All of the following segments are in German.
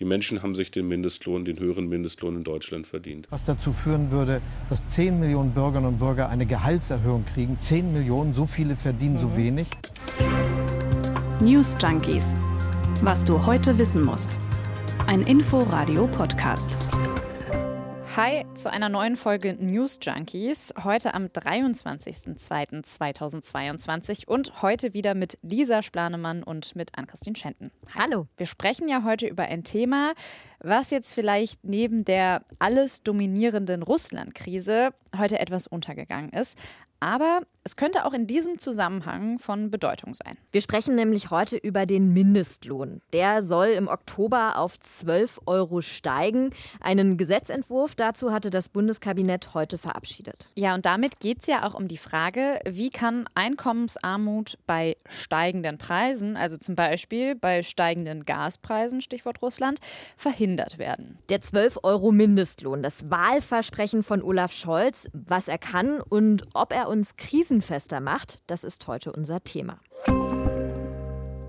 Die Menschen haben sich den Mindestlohn, den höheren Mindestlohn in Deutschland verdient. Was dazu führen würde, dass 10 Millionen Bürgerinnen und Bürger eine Gehaltserhöhung kriegen. 10 Millionen, so viele verdienen mhm. so wenig. News Junkies. Was du heute wissen musst. Ein Info-Radio-Podcast. Hi zu einer neuen Folge News Junkies. Heute am 23.02.2022 und heute wieder mit Lisa Splanemann und mit Ann-Christine Schenten. Hallo. Wir sprechen ja heute über ein Thema, was jetzt vielleicht neben der alles dominierenden Russland-Krise heute etwas untergegangen ist. Aber es könnte auch in diesem Zusammenhang von Bedeutung sein. Wir sprechen nämlich heute über den Mindestlohn. Der soll im Oktober auf 12 Euro steigen. Einen Gesetzentwurf dazu hatte das Bundeskabinett heute verabschiedet. Ja, und damit geht es ja auch um die Frage, wie kann Einkommensarmut bei steigenden Preisen, also zum Beispiel bei steigenden Gaspreisen, Stichwort Russland, verhindert werden. Der 12 Euro Mindestlohn, das Wahlversprechen von Olaf Scholz, was er kann und ob er uns Krisen krisenfester macht, das ist heute unser Thema.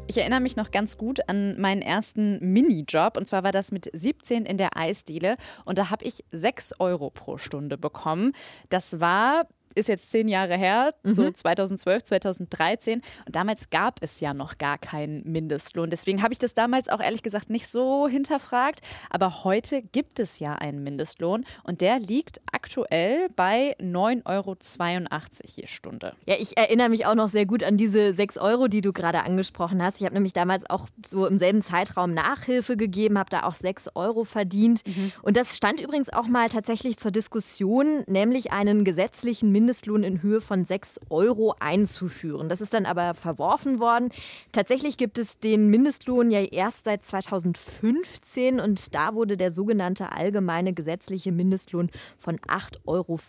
Ich erinnere mich noch ganz gut an meinen ersten Minijob. Und zwar war das mit 17 in der Eisdiele. Und da habe ich 6 Euro pro Stunde bekommen. Das war ist jetzt zehn Jahre her, mhm. so 2012, 2013. Und damals gab es ja noch gar keinen Mindestlohn. Deswegen habe ich das damals auch ehrlich gesagt nicht so hinterfragt. Aber heute gibt es ja einen Mindestlohn und der liegt aktuell bei 9,82 Euro je Stunde. Ja, ich erinnere mich auch noch sehr gut an diese 6 Euro, die du gerade angesprochen hast. Ich habe nämlich damals auch so im selben Zeitraum Nachhilfe gegeben, habe da auch 6 Euro verdient. Mhm. Und das stand übrigens auch mal tatsächlich zur Diskussion, nämlich einen gesetzlichen Mindestlohn Mindestlohn in Höhe von 6 Euro einzuführen. Das ist dann aber verworfen worden. Tatsächlich gibt es den Mindestlohn ja erst seit 2015 und da wurde der sogenannte allgemeine gesetzliche Mindestlohn von 8,50 Euro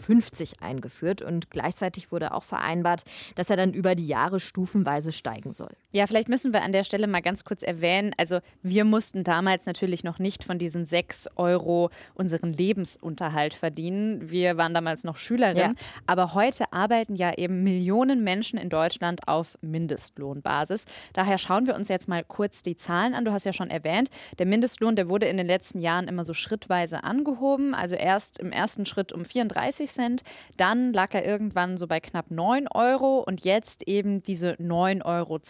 eingeführt und gleichzeitig wurde auch vereinbart, dass er dann über die Jahre stufenweise steigen soll. Ja, vielleicht müssen wir an der Stelle mal ganz kurz erwähnen, also wir mussten damals natürlich noch nicht von diesen 6 Euro unseren Lebensunterhalt verdienen. Wir waren damals noch Schülerin, ja. aber heute arbeiten ja eben Millionen Menschen in Deutschland auf Mindestlohnbasis. Daher schauen wir uns jetzt mal kurz die Zahlen an. Du hast ja schon erwähnt, der Mindestlohn, der wurde in den letzten Jahren immer so schrittweise angehoben. Also erst im ersten Schritt um 34 Cent, dann lag er irgendwann so bei knapp 9 Euro und jetzt eben diese 9,82 Euro.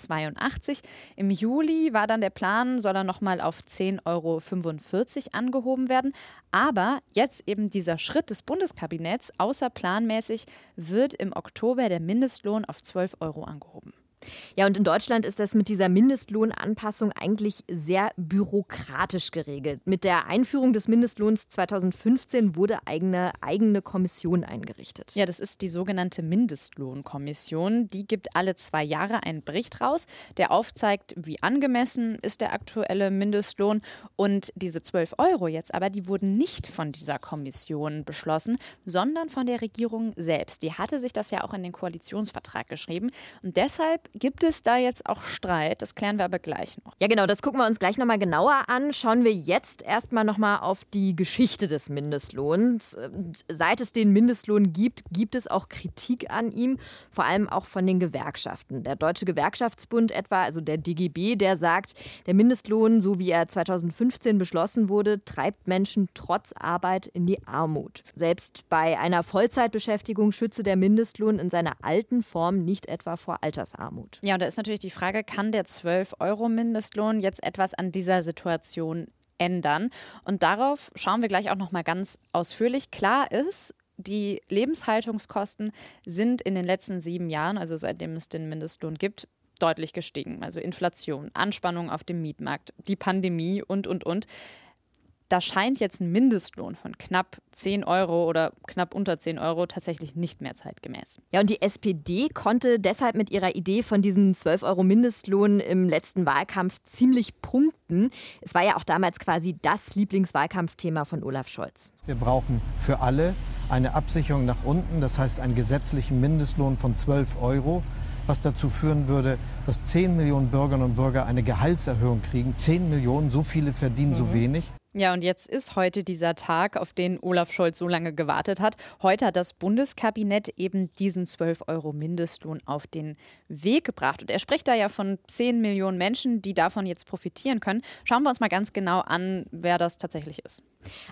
Im Juli war dann der Plan, soll er nochmal auf 10,45 Euro angehoben werden. Aber jetzt eben dieser Schritt des Bundeskabinetts außerplanmäßig wird im Oktober der Mindestlohn auf 12 Euro angehoben. Ja, und in Deutschland ist das mit dieser Mindestlohnanpassung eigentlich sehr bürokratisch geregelt. Mit der Einführung des Mindestlohns 2015 wurde eine eigene Kommission eingerichtet. Ja, das ist die sogenannte Mindestlohnkommission. Die gibt alle zwei Jahre einen Bericht raus, der aufzeigt, wie angemessen ist der aktuelle Mindestlohn. Und diese 12 Euro jetzt aber, die wurden nicht von dieser Kommission beschlossen, sondern von der Regierung selbst. Die hatte sich das ja auch in den Koalitionsvertrag geschrieben. Und deshalb gibt es da jetzt auch Streit? Das klären wir aber gleich noch. Ja, genau, das gucken wir uns gleich nochmal genauer an. Schauen wir jetzt erstmal nochmal auf die Geschichte des Mindestlohns. Seit es den Mindestlohn gibt, gibt es auch Kritik an ihm, vor allem auch von den Gewerkschaften. Der Deutsche Gewerkschaftsbund etwa, also der DGB, der sagt, der Mindestlohn, so wie er 2015 beschlossen wurde, treibt Menschen trotz Arbeit in die Armut. Selbst bei einer Vollzeitbeschäftigung schütze der Mindestlohn in seiner alten Form nicht etwa vor Altersarmut. Armut. Ja, und da ist natürlich die Frage, kann der 12-Euro-Mindestlohn jetzt etwas an dieser Situation ändern? Und darauf schauen wir gleich auch noch mal ganz ausführlich. Klar ist, die Lebenshaltungskosten sind in den letzten sieben Jahren, also seitdem es den Mindestlohn gibt, deutlich gestiegen. Also Inflation, Anspannung auf dem Mietmarkt, die Pandemie und, und, und da scheint jetzt ein Mindestlohn von knapp 10 Euro oder knapp unter 10 Euro tatsächlich nicht mehr zeitgemäß. Ja, und die SPD konnte deshalb mit ihrer Idee von diesem 12 Euro Mindestlohn im letzten Wahlkampf ziemlich punkten. Es war ja auch damals quasi das Lieblingswahlkampfthema von Olaf Scholz. Wir brauchen für alle eine Absicherung nach unten, das heißt einen gesetzlichen Mindestlohn von 12 Euro was dazu führen würde, dass 10 Millionen Bürgerinnen und Bürger eine Gehaltserhöhung kriegen. 10 Millionen, so viele verdienen mhm. so wenig. Ja, und jetzt ist heute dieser Tag, auf den Olaf Scholz so lange gewartet hat. Heute hat das Bundeskabinett eben diesen 12 Euro Mindestlohn auf den Weg gebracht. Und er spricht da ja von 10 Millionen Menschen, die davon jetzt profitieren können. Schauen wir uns mal ganz genau an, wer das tatsächlich ist.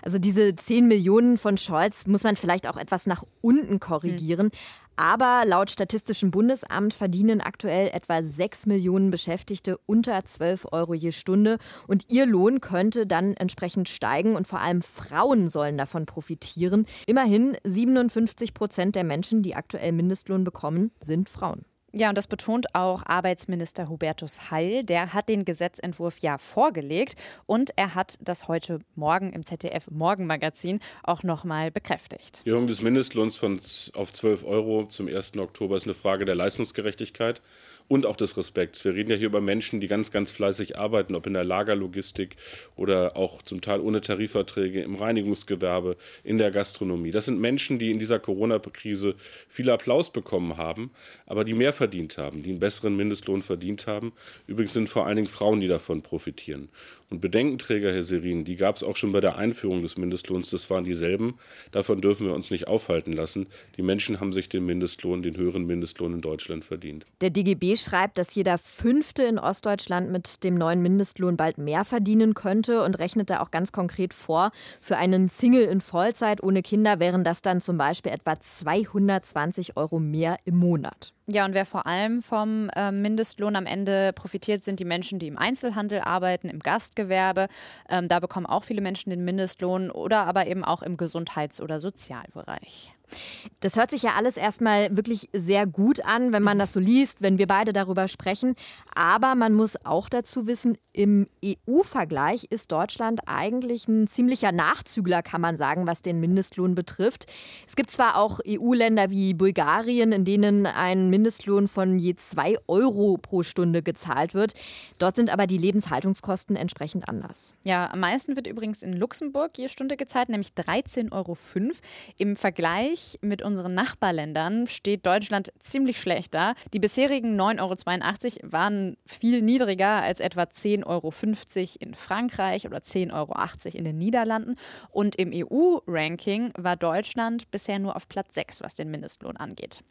Also diese 10 Millionen von Scholz muss man vielleicht auch etwas nach unten korrigieren. Hm. Aber laut Statistischem Bundesamt verdienen aktuell etwa 6 Millionen Beschäftigte unter 12 Euro je Stunde. Und ihr Lohn könnte dann entsprechend steigen. Und vor allem Frauen sollen davon profitieren. Immerhin 57 Prozent der Menschen, die aktuell Mindestlohn bekommen, sind Frauen. Ja, und das betont auch Arbeitsminister Hubertus Heil. Der hat den Gesetzentwurf ja vorgelegt und er hat das heute Morgen im ZDF Morgenmagazin auch nochmal bekräftigt. Die Erhöhung des Mindestlohns von auf 12 Euro zum 1. Oktober ist eine Frage der Leistungsgerechtigkeit und auch des Respekts. Wir reden ja hier über Menschen, die ganz, ganz fleißig arbeiten, ob in der Lagerlogistik oder auch zum Teil ohne Tarifverträge im Reinigungsgewerbe, in der Gastronomie. Das sind Menschen, die in dieser Corona-Krise viel Applaus bekommen haben, aber die mehr verdient haben, die einen besseren Mindestlohn verdient haben. Übrigens sind vor allen Dingen Frauen, die davon profitieren. Und Bedenkenträger, Herr Serin, die gab es auch schon bei der Einführung des Mindestlohns. Das waren dieselben. Davon dürfen wir uns nicht aufhalten lassen. Die Menschen haben sich den Mindestlohn, den höheren Mindestlohn in Deutschland verdient. Der DGB schreibt, dass jeder Fünfte in Ostdeutschland mit dem neuen Mindestlohn bald mehr verdienen könnte und rechnet da auch ganz konkret vor. Für einen Single in Vollzeit ohne Kinder wären das dann zum Beispiel etwa 220 Euro mehr im Monat. Ja, und wer vor allem vom äh, Mindestlohn am Ende profitiert, sind die Menschen, die im Einzelhandel arbeiten, im Gastgewerbe. Ähm, da bekommen auch viele Menschen den Mindestlohn oder aber eben auch im Gesundheits- oder Sozialbereich. Das hört sich ja alles erstmal wirklich sehr gut an, wenn man das so liest, wenn wir beide darüber sprechen. Aber man muss auch dazu wissen, im EU-Vergleich ist Deutschland eigentlich ein ziemlicher Nachzügler, kann man sagen, was den Mindestlohn betrifft. Es gibt zwar auch EU-Länder wie Bulgarien, in denen ein Mindestlohn von je zwei Euro pro Stunde gezahlt wird. Dort sind aber die Lebenshaltungskosten entsprechend anders. Ja, am meisten wird übrigens in Luxemburg je Stunde gezahlt, nämlich 13,05 Euro. Im Vergleich Vergleich mit unseren Nachbarländern steht Deutschland ziemlich schlecht da. Die bisherigen 9,82 Euro waren viel niedriger als etwa 10,50 Euro in Frankreich oder 10,80 Euro in den Niederlanden. Und im EU-Ranking war Deutschland bisher nur auf Platz 6, was den Mindestlohn angeht.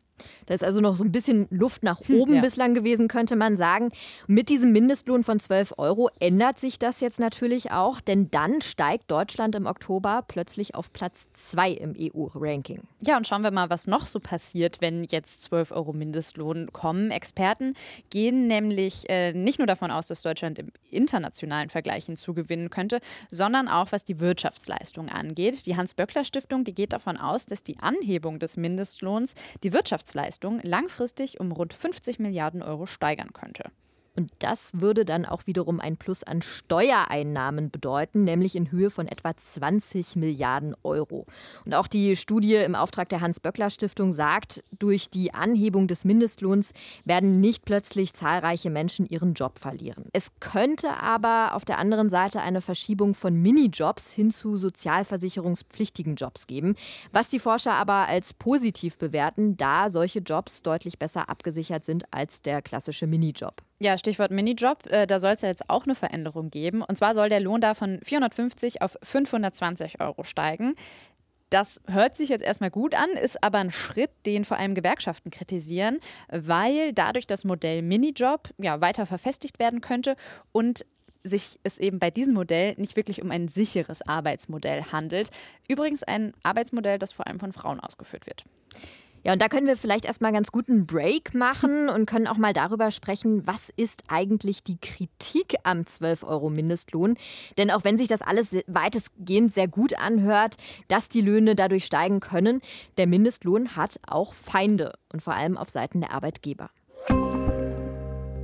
Da ist also noch so ein bisschen Luft nach hm, oben ja. bislang gewesen, könnte man sagen. Mit diesem Mindestlohn von 12 Euro ändert sich das jetzt natürlich auch, denn dann steigt Deutschland im Oktober plötzlich auf Platz 2 im EU-Ranking. Ja, und schauen wir mal, was noch so passiert, wenn jetzt 12 Euro Mindestlohn kommen. Experten gehen nämlich äh, nicht nur davon aus, dass Deutschland im internationalen Vergleich hinzugewinnen könnte, sondern auch was die Wirtschaftsleistung angeht. Die Hans-Böckler-Stiftung, die geht davon aus, dass die Anhebung des Mindestlohns die Wirtschaft Wirtschaftsleistung langfristig um rund 50 Milliarden Euro steigern könnte. Und das würde dann auch wiederum ein Plus an Steuereinnahmen bedeuten, nämlich in Höhe von etwa 20 Milliarden Euro. Und auch die Studie im Auftrag der Hans-Böckler-Stiftung sagt, durch die Anhebung des Mindestlohns werden nicht plötzlich zahlreiche Menschen ihren Job verlieren. Es könnte aber auf der anderen Seite eine Verschiebung von Minijobs hin zu sozialversicherungspflichtigen Jobs geben, was die Forscher aber als positiv bewerten, da solche Jobs deutlich besser abgesichert sind als der klassische Minijob. Ja, Stichwort Minijob. Äh, da soll es ja jetzt auch eine Veränderung geben. Und zwar soll der Lohn da von 450 auf 520 Euro steigen. Das hört sich jetzt erstmal gut an, ist aber ein Schritt, den vor allem Gewerkschaften kritisieren, weil dadurch das Modell Minijob ja, weiter verfestigt werden könnte und sich es eben bei diesem Modell nicht wirklich um ein sicheres Arbeitsmodell handelt. Übrigens ein Arbeitsmodell, das vor allem von Frauen ausgeführt wird. Ja, und da können wir vielleicht erstmal ganz guten Break machen und können auch mal darüber sprechen, was ist eigentlich die Kritik am 12 Euro Mindestlohn? Denn auch wenn sich das alles weitestgehend sehr gut anhört, dass die Löhne dadurch steigen können, der Mindestlohn hat auch Feinde und vor allem auf Seiten der Arbeitgeber.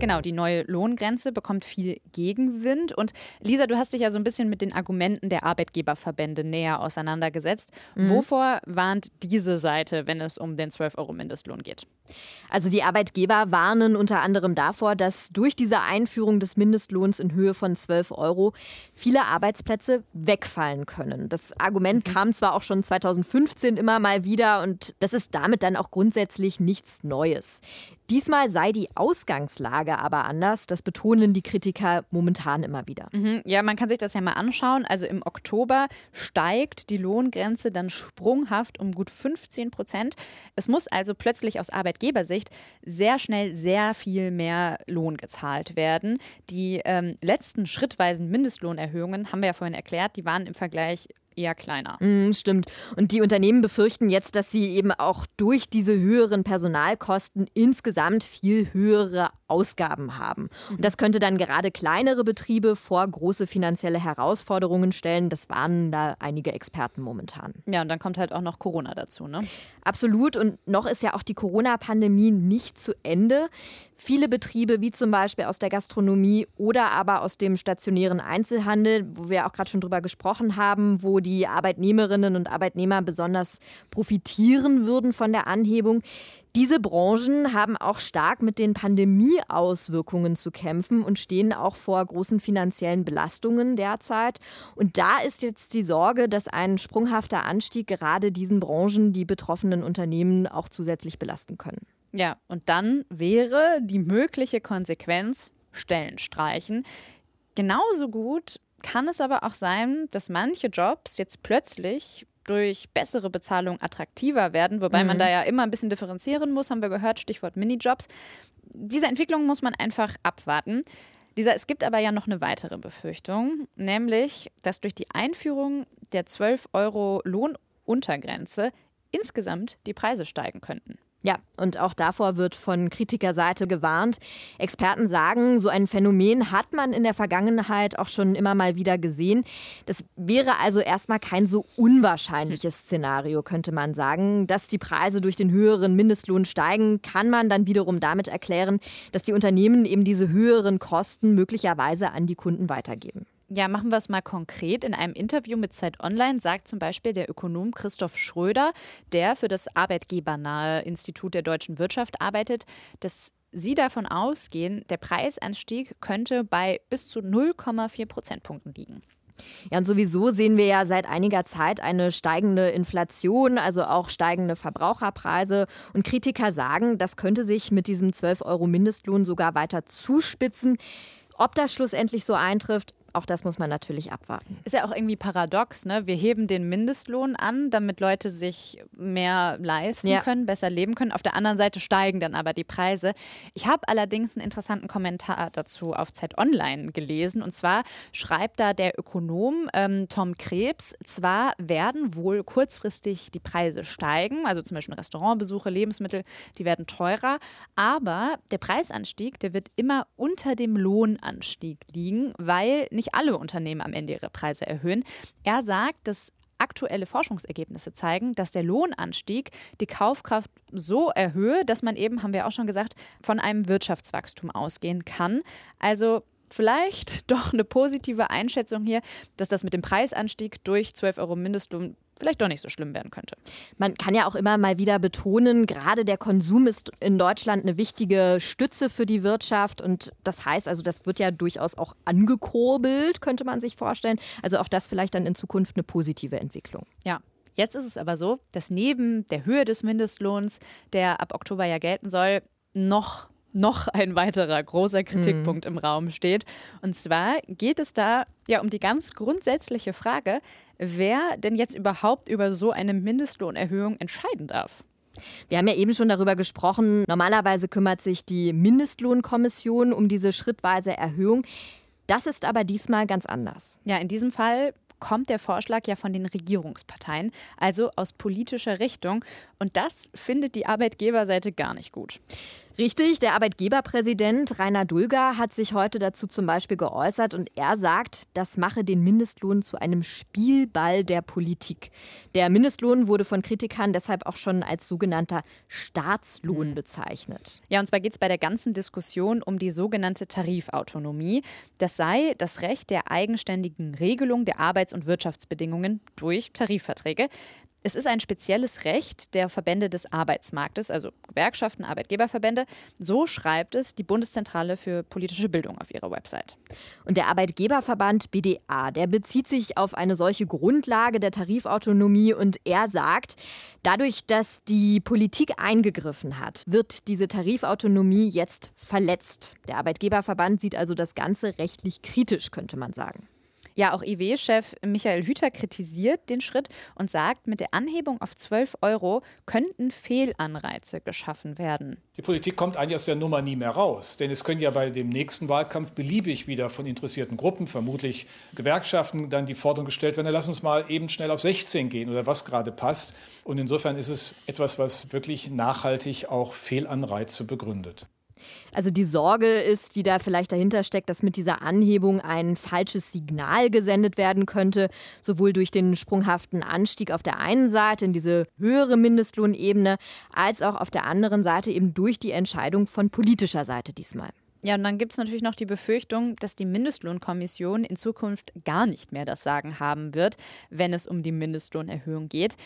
Genau, die neue Lohngrenze bekommt viel Gegenwind. Und Lisa, du hast dich ja so ein bisschen mit den Argumenten der Arbeitgeberverbände näher auseinandergesetzt. Mhm. Wovor warnt diese Seite, wenn es um den 12-Euro-Mindestlohn geht? Also die Arbeitgeber warnen unter anderem davor, dass durch diese Einführung des Mindestlohns in Höhe von 12 Euro viele Arbeitsplätze wegfallen können. Das Argument mhm. kam zwar auch schon 2015 immer mal wieder und das ist damit dann auch grundsätzlich nichts Neues. Diesmal sei die Ausgangslage aber anders. Das betonen die Kritiker momentan immer wieder. Mhm, ja, man kann sich das ja mal anschauen. Also im Oktober steigt die Lohngrenze dann sprunghaft um gut 15 Prozent. Es muss also plötzlich aus Arbeitgebersicht sehr schnell sehr viel mehr Lohn gezahlt werden. Die ähm, letzten schrittweisen Mindestlohnerhöhungen, haben wir ja vorhin erklärt, die waren im Vergleich eher kleiner. Mm, stimmt. Und die Unternehmen befürchten jetzt, dass sie eben auch durch diese höheren Personalkosten insgesamt viel höhere Ausgaben haben. Und das könnte dann gerade kleinere Betriebe vor große finanzielle Herausforderungen stellen. Das warnen da einige Experten momentan. Ja, und dann kommt halt auch noch Corona dazu, ne? Absolut. Und noch ist ja auch die Corona-Pandemie nicht zu Ende. Viele Betriebe, wie zum Beispiel aus der Gastronomie oder aber aus dem stationären Einzelhandel, wo wir auch gerade schon drüber gesprochen haben, wo die Arbeitnehmerinnen und Arbeitnehmer besonders profitieren würden von der Anhebung, diese Branchen haben auch stark mit den Pandemieauswirkungen zu kämpfen und stehen auch vor großen finanziellen Belastungen derzeit. Und da ist jetzt die Sorge, dass ein sprunghafter Anstieg gerade diesen Branchen die betroffenen Unternehmen auch zusätzlich belasten können. Ja, und dann wäre die mögliche Konsequenz Stellen streichen. Genauso gut kann es aber auch sein, dass manche Jobs jetzt plötzlich durch bessere Bezahlung attraktiver werden, wobei mhm. man da ja immer ein bisschen differenzieren muss, haben wir gehört, Stichwort Minijobs. Diese Entwicklung muss man einfach abwarten. Dieser, es gibt aber ja noch eine weitere Befürchtung, nämlich, dass durch die Einführung der 12 Euro Lohnuntergrenze insgesamt die Preise steigen könnten. Ja, und auch davor wird von Kritikerseite gewarnt. Experten sagen, so ein Phänomen hat man in der Vergangenheit auch schon immer mal wieder gesehen. Das wäre also erstmal kein so unwahrscheinliches Szenario, könnte man sagen. Dass die Preise durch den höheren Mindestlohn steigen, kann man dann wiederum damit erklären, dass die Unternehmen eben diese höheren Kosten möglicherweise an die Kunden weitergeben. Ja, machen wir es mal konkret. In einem Interview mit Zeit Online sagt zum Beispiel der Ökonom Christoph Schröder, der für das Arbeitgebernahe Institut der deutschen Wirtschaft arbeitet, dass Sie davon ausgehen, der Preisanstieg könnte bei bis zu 0,4 Prozentpunkten liegen. Ja, und sowieso sehen wir ja seit einiger Zeit eine steigende Inflation, also auch steigende Verbraucherpreise. Und Kritiker sagen, das könnte sich mit diesem 12 Euro Mindestlohn sogar weiter zuspitzen. Ob das schlussendlich so eintrifft, auch das muss man natürlich abwarten. Ist ja auch irgendwie paradox, ne? Wir heben den Mindestlohn an, damit Leute sich mehr leisten ja. können, besser leben können. Auf der anderen Seite steigen dann aber die Preise. Ich habe allerdings einen interessanten Kommentar dazu auf Zeit Online gelesen. Und zwar schreibt da der Ökonom ähm, Tom Krebs, zwar werden wohl kurzfristig die Preise steigen, also zum Beispiel Restaurantbesuche, Lebensmittel, die werden teurer, aber der Preisanstieg, der wird immer unter dem Lohnanstieg liegen, weil nicht alle Unternehmen am Ende ihre Preise erhöhen. Er sagt, dass aktuelle Forschungsergebnisse zeigen, dass der Lohnanstieg die Kaufkraft so erhöhe, dass man eben, haben wir auch schon gesagt, von einem Wirtschaftswachstum ausgehen kann. Also vielleicht doch eine positive Einschätzung hier, dass das mit dem Preisanstieg durch 12 Euro Mindestlohn vielleicht doch nicht so schlimm werden könnte. Man kann ja auch immer mal wieder betonen, gerade der Konsum ist in Deutschland eine wichtige Stütze für die Wirtschaft und das heißt also, das wird ja durchaus auch angekurbelt, könnte man sich vorstellen. Also auch das vielleicht dann in Zukunft eine positive Entwicklung. Ja, Jetzt ist es aber so, dass neben der Höhe des Mindestlohns, der ab Oktober ja gelten soll, noch noch ein weiterer großer Kritikpunkt mhm. im Raum steht. Und zwar geht es da ja um die ganz grundsätzliche Frage, wer denn jetzt überhaupt über so eine Mindestlohnerhöhung entscheiden darf. Wir haben ja eben schon darüber gesprochen. Normalerweise kümmert sich die Mindestlohnkommission um diese schrittweise Erhöhung. Das ist aber diesmal ganz anders. Ja, in diesem Fall kommt der Vorschlag ja von den Regierungsparteien, also aus politischer Richtung. Und das findet die Arbeitgeberseite gar nicht gut. Richtig, der Arbeitgeberpräsident Rainer Dulger hat sich heute dazu zum Beispiel geäußert und er sagt, das mache den Mindestlohn zu einem Spielball der Politik. Der Mindestlohn wurde von Kritikern deshalb auch schon als sogenannter Staatslohn hm. bezeichnet. Ja, und zwar geht es bei der ganzen Diskussion um die sogenannte Tarifautonomie. Das sei das Recht der eigenständigen Regelung der Arbeits- und Wirtschaftsbedingungen durch Tarifverträge. Es ist ein spezielles Recht der Verbände des Arbeitsmarktes, also Gewerkschaften, Arbeitgeberverbände. So schreibt es die Bundeszentrale für politische Bildung auf ihrer Website. Und der Arbeitgeberverband BDA, der bezieht sich auf eine solche Grundlage der Tarifautonomie und er sagt, dadurch, dass die Politik eingegriffen hat, wird diese Tarifautonomie jetzt verletzt. Der Arbeitgeberverband sieht also das Ganze rechtlich kritisch, könnte man sagen. Ja, auch IW-Chef Michael Hüter kritisiert den Schritt und sagt, mit der Anhebung auf 12 Euro könnten Fehlanreize geschaffen werden. Die Politik kommt eigentlich aus der Nummer nie mehr raus, denn es können ja bei dem nächsten Wahlkampf beliebig wieder von interessierten Gruppen, vermutlich Gewerkschaften, dann die Forderung gestellt werden, lass uns mal eben schnell auf 16 gehen oder was gerade passt. Und insofern ist es etwas, was wirklich nachhaltig auch Fehlanreize begründet. Also die Sorge ist, die da vielleicht dahinter steckt, dass mit dieser Anhebung ein falsches Signal gesendet werden könnte, sowohl durch den sprunghaften Anstieg auf der einen Seite in diese höhere Mindestlohnebene, als auch auf der anderen Seite eben durch die Entscheidung von politischer Seite diesmal. Ja, und dann gibt es natürlich noch die Befürchtung, dass die Mindestlohnkommission in Zukunft gar nicht mehr das Sagen haben wird, wenn es um die Mindestlohnerhöhung geht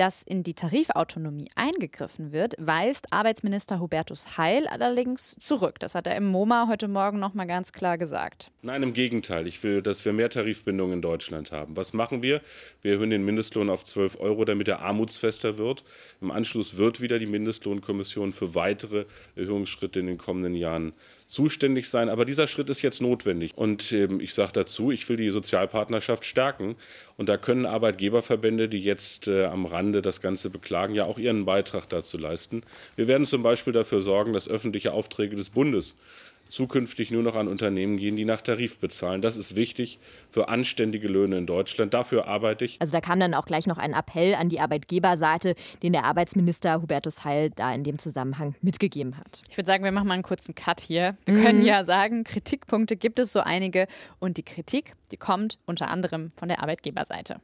dass in die Tarifautonomie eingegriffen wird, weist Arbeitsminister Hubertus Heil allerdings zurück. Das hat er im MoMA heute Morgen noch mal ganz klar gesagt. Nein, im Gegenteil. Ich will, dass wir mehr Tarifbindung in Deutschland haben. Was machen wir? Wir erhöhen den Mindestlohn auf 12 Euro, damit er armutsfester wird. Im Anschluss wird wieder die Mindestlohnkommission für weitere Erhöhungsschritte in den kommenden Jahren zuständig sein. Aber dieser Schritt ist jetzt notwendig. Und ähm, ich sage dazu, ich will die Sozialpartnerschaft stärken. Und da können Arbeitgeberverbände, die jetzt äh, am Rande das Ganze beklagen, ja auch ihren Beitrag dazu leisten. Wir werden zum Beispiel dafür sorgen, dass öffentliche Aufträge des Bundes zukünftig nur noch an Unternehmen gehen, die nach Tarif bezahlen. Das ist wichtig für anständige Löhne in Deutschland. Dafür arbeite ich. Also da kam dann auch gleich noch ein Appell an die Arbeitgeberseite, den der Arbeitsminister Hubertus Heil da in dem Zusammenhang mitgegeben hat. Ich würde sagen, wir machen mal einen kurzen Cut hier. Wir mhm. können ja sagen, Kritikpunkte gibt es so einige und die Kritik, die kommt unter anderem von der Arbeitgeberseite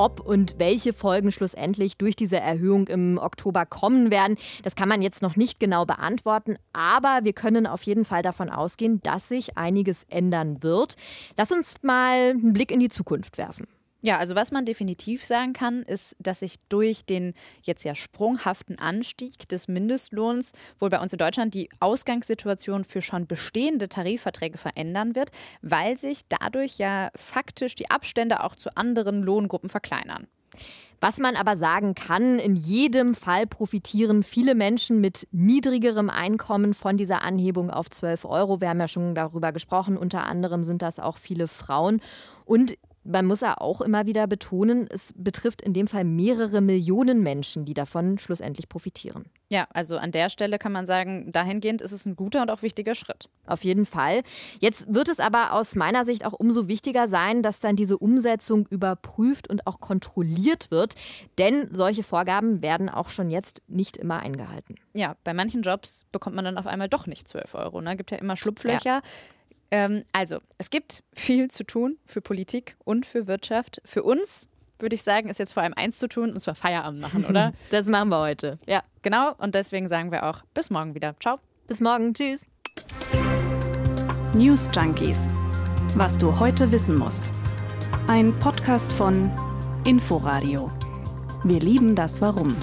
ob und welche Folgen schlussendlich durch diese Erhöhung im Oktober kommen werden. Das kann man jetzt noch nicht genau beantworten, aber wir können auf jeden Fall davon ausgehen, dass sich einiges ändern wird. Lass uns mal einen Blick in die Zukunft werfen. Ja, also was man definitiv sagen kann, ist, dass sich durch den jetzt ja sprunghaften Anstieg des Mindestlohns wohl bei uns in Deutschland die Ausgangssituation für schon bestehende Tarifverträge verändern wird, weil sich dadurch ja faktisch die Abstände auch zu anderen Lohngruppen verkleinern. Was man aber sagen kann, in jedem Fall profitieren viele Menschen mit niedrigerem Einkommen von dieser Anhebung auf 12 Euro. Wir haben ja schon darüber gesprochen, unter anderem sind das auch viele Frauen. Und man muss ja auch immer wieder betonen, es betrifft in dem Fall mehrere Millionen Menschen, die davon schlussendlich profitieren. Ja, also an der Stelle kann man sagen, dahingehend ist es ein guter und auch wichtiger Schritt. Auf jeden Fall. Jetzt wird es aber aus meiner Sicht auch umso wichtiger sein, dass dann diese Umsetzung überprüft und auch kontrolliert wird, denn solche Vorgaben werden auch schon jetzt nicht immer eingehalten. Ja, bei manchen Jobs bekommt man dann auf einmal doch nicht 12 Euro. Ne? Gibt ja immer Schlupflöcher. Ja. Ähm, also, es gibt viel zu tun für Politik und für Wirtschaft. Für uns würde ich sagen, ist jetzt vor allem eins zu tun, und zwar Feierabend machen, oder? Das machen wir heute. Ja, genau. Und deswegen sagen wir auch bis morgen wieder. Ciao. Bis morgen. Tschüss. News Junkies. Was du heute wissen musst. Ein Podcast von Inforadio. Wir lieben das Warum.